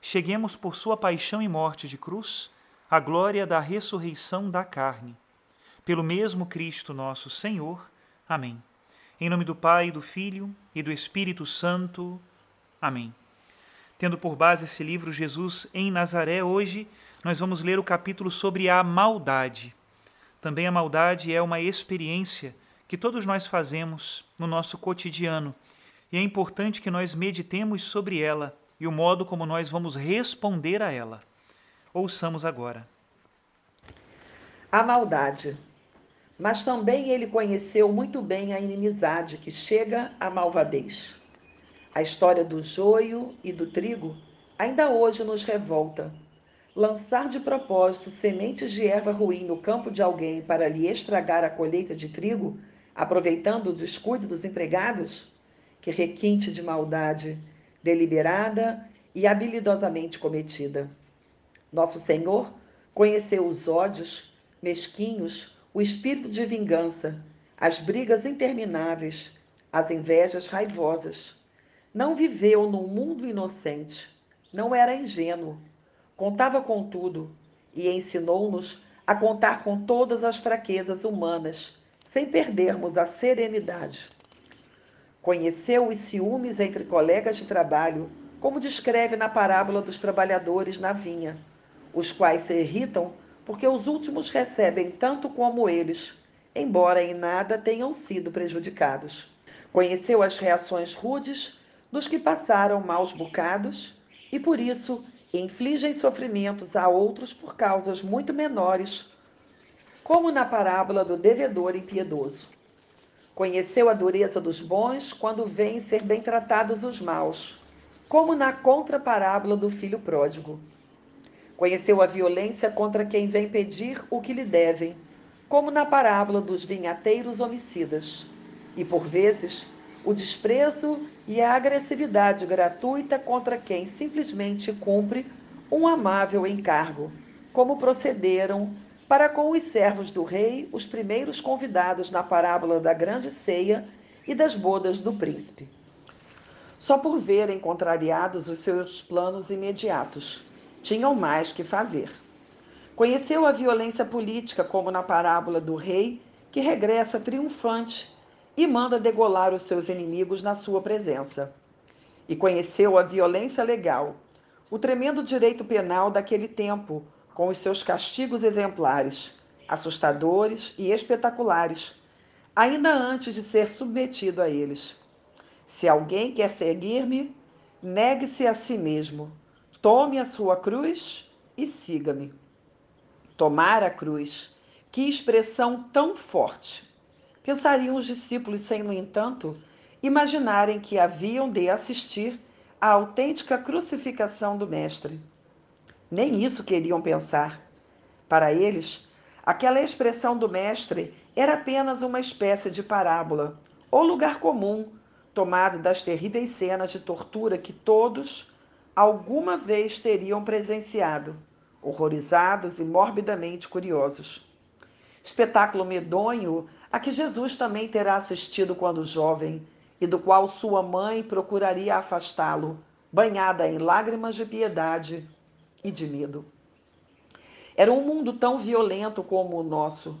cheguemos por sua paixão e morte de cruz à glória da ressurreição da carne. Pelo mesmo Cristo nosso Senhor. Amém. Em nome do Pai, do Filho e do Espírito Santo. Amém. Tendo por base esse livro Jesus em Nazaré, hoje nós vamos ler o capítulo sobre a maldade. Também a maldade é uma experiência que todos nós fazemos no nosso cotidiano, e é importante que nós meditemos sobre ela e o modo como nós vamos responder a ela. Ouçamos agora. A maldade. Mas também ele conheceu muito bem a inimizade que chega à malvadez. A história do joio e do trigo ainda hoje nos revolta. Lançar de propósito sementes de erva ruim no campo de alguém para lhe estragar a colheita de trigo, aproveitando o descuido dos empregados? Que requinte de maldade! Deliberada e habilidosamente cometida. Nosso Senhor conheceu os ódios mesquinhos, o espírito de vingança, as brigas intermináveis, as invejas raivosas. Não viveu num mundo inocente, não era ingênuo, contava com tudo e ensinou-nos a contar com todas as fraquezas humanas, sem perdermos a serenidade. Conheceu os ciúmes entre colegas de trabalho, como descreve na parábola dos trabalhadores na vinha, os quais se irritam porque os últimos recebem tanto como eles, embora em nada tenham sido prejudicados. Conheceu as reações rudes dos que passaram maus bocados e por isso infligem sofrimentos a outros por causas muito menores, como na parábola do devedor impiedoso. Conheceu a dureza dos bons quando veem ser bem tratados os maus, como na contraparábola do filho pródigo. Conheceu a violência contra quem vem pedir o que lhe devem, como na parábola dos vinhateiros homicidas. E, por vezes, o desprezo e a agressividade gratuita contra quem simplesmente cumpre um amável encargo, como procederam para com os servos do rei, os primeiros convidados na parábola da grande ceia e das bodas do príncipe. Só por verem contrariados os seus planos imediatos, tinham mais que fazer. Conheceu a violência política, como na parábola do rei, que regressa triunfante e manda degolar os seus inimigos na sua presença. E conheceu a violência legal, o tremendo direito penal daquele tempo, com os seus castigos exemplares, assustadores e espetaculares, ainda antes de ser submetido a eles. Se alguém quer seguir-me, negue-se a si mesmo, tome a sua cruz e siga-me. Tomar a cruz, que expressão tão forte! Pensariam os discípulos sem, no entanto, imaginarem que haviam de assistir à autêntica crucificação do Mestre. Nem isso queriam pensar. Para eles, aquela expressão do Mestre era apenas uma espécie de parábola ou lugar comum tomado das terríveis cenas de tortura que todos alguma vez teriam presenciado horrorizados e morbidamente curiosos. Espetáculo medonho a que Jesus também terá assistido quando jovem e do qual sua mãe procuraria afastá-lo, banhada em lágrimas de piedade e de medo. Era um mundo tão violento como o nosso,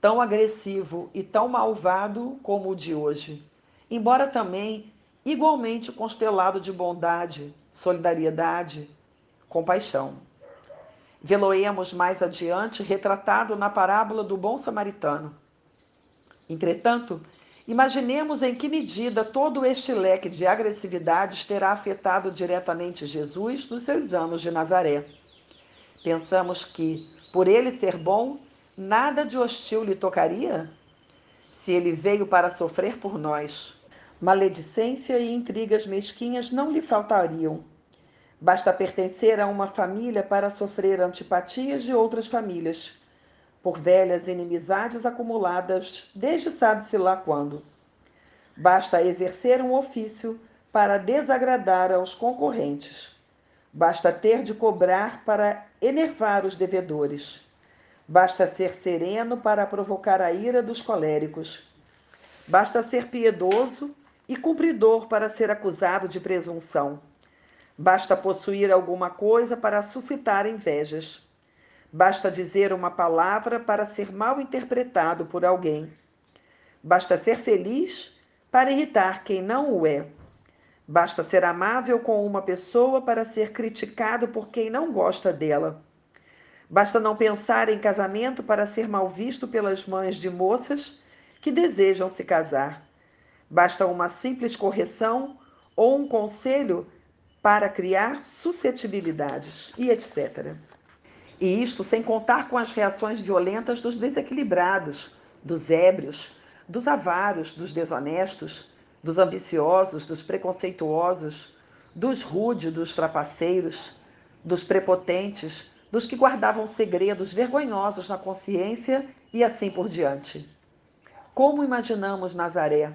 tão agressivo e tão malvado como o de hoje, embora também igualmente constelado de bondade, solidariedade, compaixão. Veloemos mais adiante retratado na parábola do bom samaritano. Entretanto, imaginemos em que medida todo este leque de agressividades terá afetado diretamente Jesus nos seus anos de Nazaré. Pensamos que, por ele ser bom, nada de hostil lhe tocaria? Se ele veio para sofrer por nós, maledicência e intrigas mesquinhas não lhe faltariam. Basta pertencer a uma família para sofrer antipatias de outras famílias, por velhas inimizades acumuladas desde sabe-se lá quando. Basta exercer um ofício para desagradar aos concorrentes. Basta ter de cobrar para enervar os devedores. Basta ser sereno para provocar a ira dos coléricos. Basta ser piedoso e cumpridor para ser acusado de presunção. Basta possuir alguma coisa para suscitar invejas. Basta dizer uma palavra para ser mal interpretado por alguém. Basta ser feliz para irritar quem não o é. Basta ser amável com uma pessoa para ser criticado por quem não gosta dela. Basta não pensar em casamento para ser mal visto pelas mães de moças que desejam se casar. Basta uma simples correção ou um conselho para criar suscetibilidades e etc. E isto sem contar com as reações violentas dos desequilibrados, dos ébrios, dos avaros, dos desonestos, dos ambiciosos, dos preconceituosos, dos rudes, dos trapaceiros, dos prepotentes, dos que guardavam segredos vergonhosos na consciência e assim por diante. Como imaginamos Nazaré?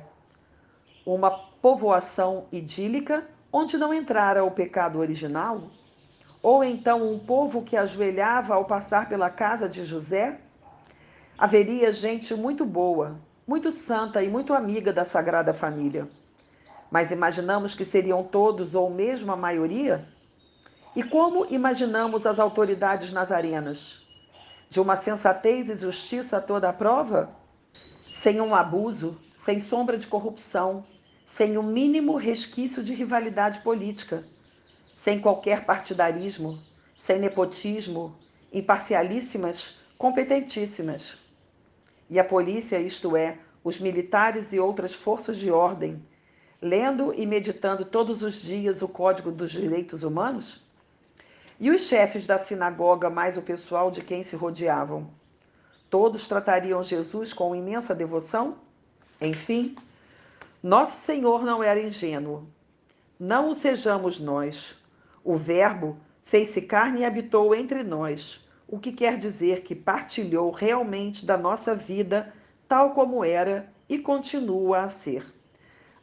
Uma povoação idílica onde não entrara o pecado original? Ou então um povo que ajoelhava ao passar pela casa de José? Haveria gente muito boa, muito santa e muito amiga da Sagrada Família. Mas imaginamos que seriam todos ou mesmo a maioria? E como imaginamos as autoridades nazarenas? De uma sensatez e justiça toda a prova? Sem um abuso, sem sombra de corrupção, sem o mínimo resquício de rivalidade política, sem qualquer partidarismo, sem nepotismo, imparcialíssimas, competentíssimas. E a polícia, isto é, os militares e outras forças de ordem, lendo e meditando todos os dias o Código dos Direitos Humanos? E os chefes da sinagoga, mais o pessoal de quem se rodeavam? Todos tratariam Jesus com imensa devoção? Enfim, nosso Senhor não era ingênuo. Não o sejamos nós. O Verbo fez-se carne e habitou entre nós, o que quer dizer que partilhou realmente da nossa vida tal como era e continua a ser.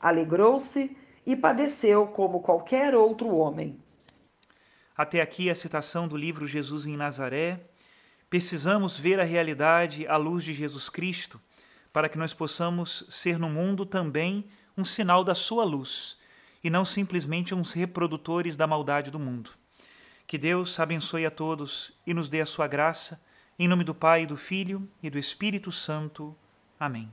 Alegrou-se e padeceu como qualquer outro homem. Até aqui a citação do livro Jesus em Nazaré. Precisamos ver a realidade à luz de Jesus Cristo para que nós possamos ser no mundo também um sinal da sua luz e não simplesmente uns reprodutores da maldade do mundo. Que Deus abençoe a todos e nos dê a sua graça, em nome do Pai, do Filho e do Espírito Santo. Amém.